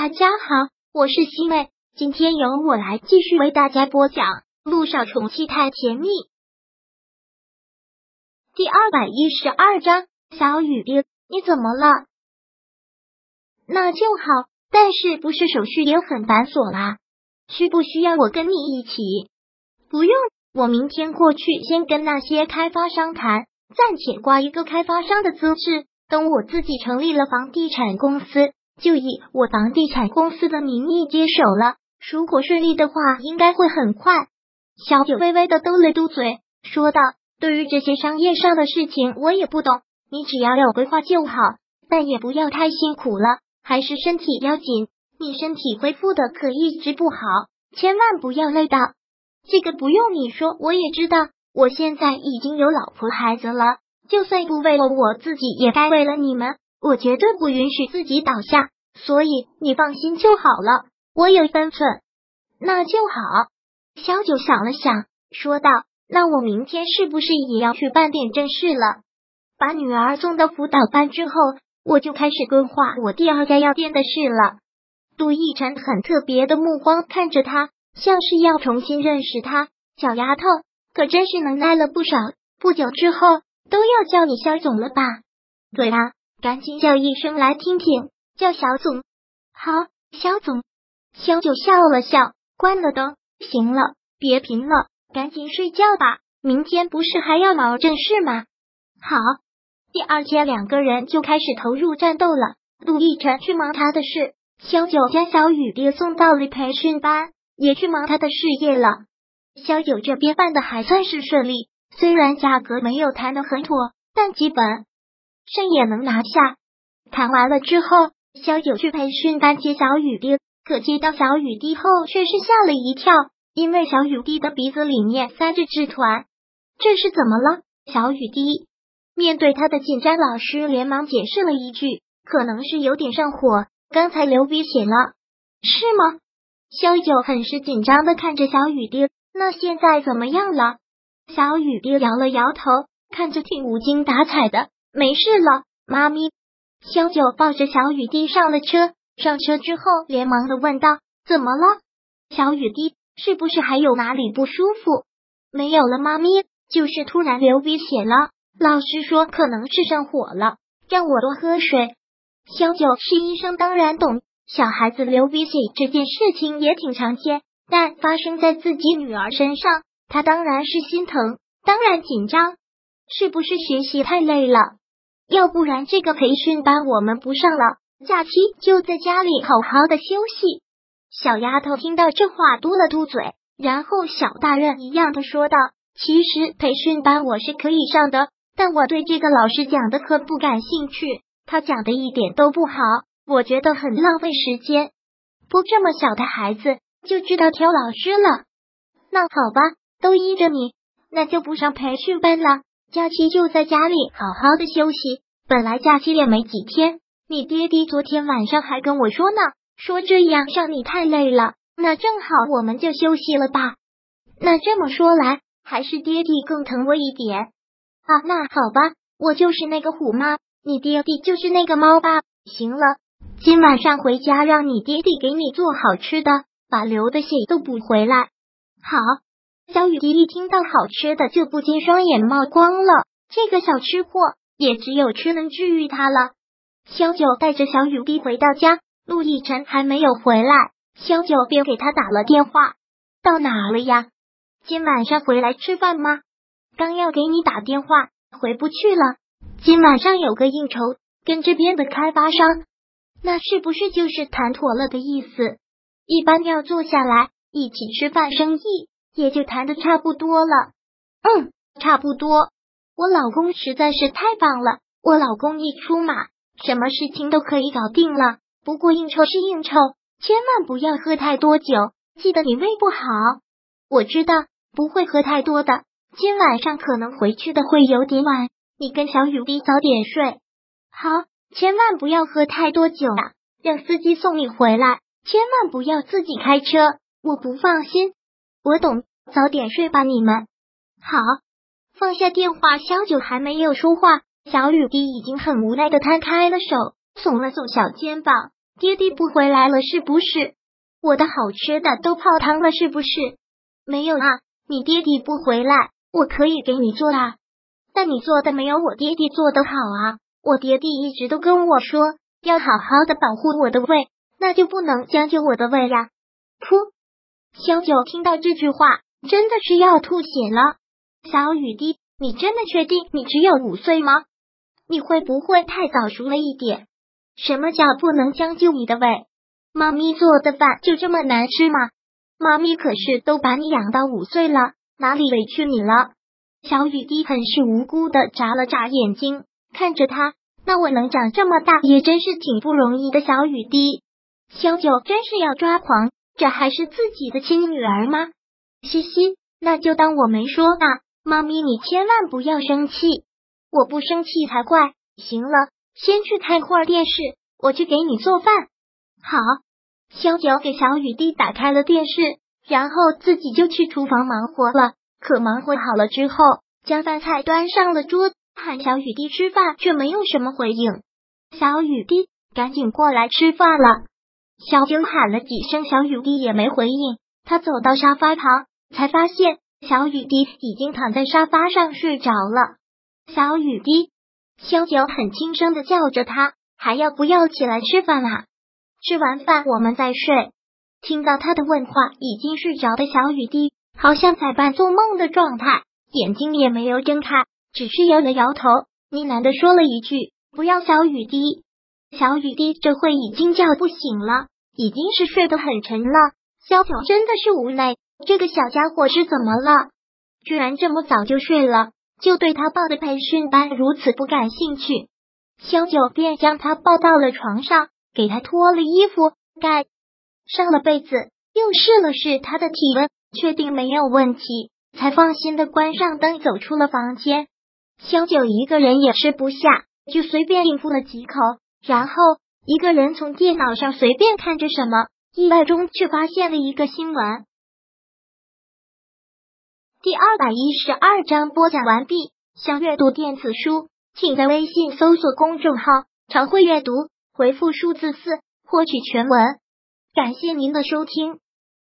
大家好，我是西妹，今天由我来继续为大家播讲《路上宠妻太甜蜜》第二百一十二章。小雨滴，你怎么了？那就好，但是不是手续也很繁琐啦？需不需要我跟你一起？不用，我明天过去，先跟那些开发商谈，暂且挂一个开发商的资质，等我自己成立了房地产公司。就以我房地产公司的名义接手了，如果顺利的话，应该会很快。小九微微的嘟了嘟嘴，说道：“对于这些商业上的事情，我也不懂，你只要有规划就好，但也不要太辛苦了，还是身体要紧。你身体恢复的可一直不好，千万不要累到。这个不用你说，我也知道。我现在已经有老婆孩子了，就算不为了我自己，也该为了你们。”我绝对不允许自己倒下，所以你放心就好了。我有分寸，那就好。小九想了想，说道：“那我明天是不是也要去办点正事了？把女儿送到辅导班之后，我就开始规划我第二家药店的事了。”杜奕晨很特别的目光看着他，像是要重新认识他。小丫头可真是能耐了不少，不久之后都要叫你肖总了吧？对啊。赶紧叫一声来听听，叫小总。好，肖总。萧九笑了笑，关了灯。行了，别贫了，赶紧睡觉吧。明天不是还要忙正事吗？好。第二天，两个人就开始投入战斗了。陆亦辰去忙他的事，萧九将小雨滴送到了培训班，也去忙他的事业了。萧九这边办的还算是顺利，虽然价格没有谈的很妥，但基本。胜也能拿下。谈完了之后，小九去培训班接小雨滴，可接到小雨滴后，却是吓了一跳，因为小雨滴的鼻子里面塞着纸团。这是怎么了？小雨滴面对他的紧张，老师连忙解释了一句：“可能是有点上火，刚才流鼻血了，是吗？”小九很是紧张的看着小雨滴，那现在怎么样了？小雨滴摇了摇头，看着挺无精打采的。没事了，妈咪。萧九抱着小雨滴上了车，上车之后连忙的问道：“怎么了？小雨滴是不是还有哪里不舒服？”没有了，妈咪，就是突然流鼻血了。老师说可能是上火了，让我多喝水。萧九是医生，当然懂，小孩子流鼻血这件事情也挺常见，但发生在自己女儿身上，他当然是心疼，当然紧张。是不是学习太累了？要不然这个培训班我们不上了，假期就在家里好好的休息。小丫头听到这话嘟了嘟嘴，然后小大人一样的说道：“其实培训班我是可以上的，但我对这个老师讲的课不感兴趣，他讲的一点都不好，我觉得很浪费时间。不这么小的孩子就知道挑老师了，那好吧，都依着你，那就不上培训班了。”假期就在家里好好的休息。本来假期也没几天，你爹爹昨天晚上还跟我说呢，说这样让你太累了。那正好，我们就休息了吧。那这么说来，还是爹爹更疼我一点啊？那好吧，我就是那个虎妈，你爹爹就是那个猫吧。行了，今晚上回家让你爹爹给你做好吃的，把流的血都补回来。好。小雨滴一听到好吃的，就不禁双眼冒光了。这个小吃货也只有吃能治愈他了。萧九带着小雨滴回到家，陆亦辰还没有回来，萧九便给他打了电话。到哪了呀？今晚上回来吃饭吗？刚要给你打电话，回不去了。今晚上有个应酬，跟这边的开发商，那是不是就是谈妥了的意思？一般要坐下来一起吃饭，生意。也就谈的差不多了，嗯，差不多。我老公实在是太棒了，我老公一出马，什么事情都可以搞定了。不过应酬是应酬，千万不要喝太多酒，记得你胃不好。我知道不会喝太多的，今晚上可能回去的会有点晚，你跟小雨滴早点睡。好，千万不要喝太多酒啊，让司机送你回来，千万不要自己开车，我不放心。我懂。早点睡吧，你们好。放下电话，小九还没有说话，小雨滴已经很无奈的摊开了手，耸了耸小肩膀，爹地不回来了是不是？我的好吃的都泡汤了是不是？没有啊，你爹地不回来，我可以给你做啊。但你做的没有我爹地做的好啊。我爹地一直都跟我说要好好的保护我的胃，那就不能将就我的胃呀。噗！小九听到这句话，真的是要吐血了。小雨滴，你真的确定你只有五岁吗？你会不会太早熟了一点？什么叫不能将就你的胃？妈咪做的饭就这么难吃吗？妈咪可是都把你养到五岁了，哪里委屈你了？小雨滴很是无辜的眨了眨眼睛，看着他。那我能长这么大，也真是挺不容易的。小雨滴，小九真是要抓狂。这还是自己的亲女儿吗？嘻嘻，那就当我没说啊。猫咪，你千万不要生气，我不生气才怪。行了，先去看会儿电视，我去给你做饭。好，小九给小雨滴打开了电视，然后自己就去厨房忙活了。可忙活好了之后，将饭菜端上了桌，喊小雨滴吃饭，却没有什么回应。小雨滴，赶紧过来吃饭了。小九喊了几声，小雨滴也没回应。他走到沙发旁，才发现小雨滴已经躺在沙发上睡着了。小雨滴，小九很轻声的叫着他，还要不要起来吃饭啊？吃完饭我们再睡。听到他的问话，已经睡着的小雨滴好像在半做梦的状态，眼睛也没有睁开，只是摇了摇头，呢喃的说了一句：“不要。”小雨滴。小雨滴这会已经叫不醒了，已经是睡得很沉了。萧九真的是无奈，这个小家伙是怎么了？居然这么早就睡了，就对他报的培训班如此不感兴趣。萧九便将他抱到了床上，给他脱了衣服，盖上了被子，又试了试他的体温，确定没有问题，才放心的关上灯，走出了房间。萧九一个人也吃不下，就随便应付了几口。然后一个人从电脑上随便看着什么，意外中却发现了一个新闻。第二百一十二章播讲完毕。想阅读电子书，请在微信搜索公众号“常会阅读”，回复数字四获取全文。感谢您的收听。